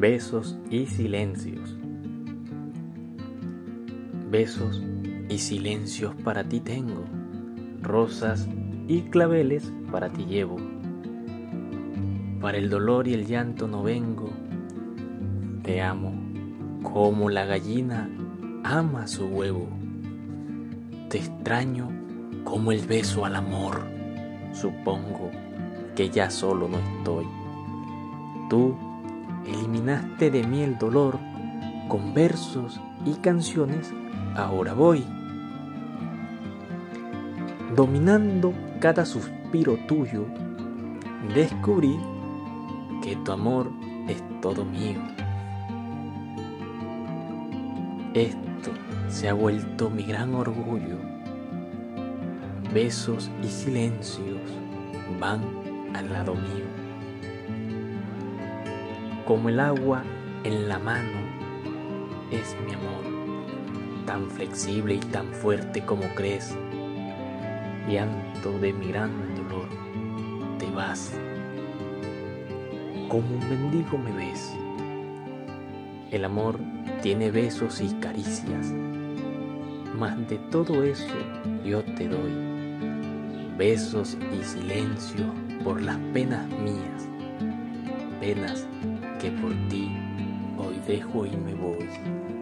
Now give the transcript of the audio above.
besos y silencios. Besos y silencios para ti tengo, rosas y claveles para ti llevo. Para el dolor y el llanto no vengo, te amo como la gallina ama su huevo. Te extraño como el beso al amor, supongo que ya solo no estoy. Tú eliminaste de mí el dolor con versos y canciones, ahora voy. Dominando cada suspiro tuyo, descubrí que tu amor es todo mío. Esto se ha vuelto mi gran orgullo. Besos y silencios van al lado mío como el agua en la mano es mi amor, tan flexible y tan fuerte como crees. Llanto de mi gran dolor, te vas. Como un mendigo me ves. El amor tiene besos y caricias, mas de todo eso yo te doy. Besos y silencio por las penas mías, penas que por ti hoy dejo y me voy.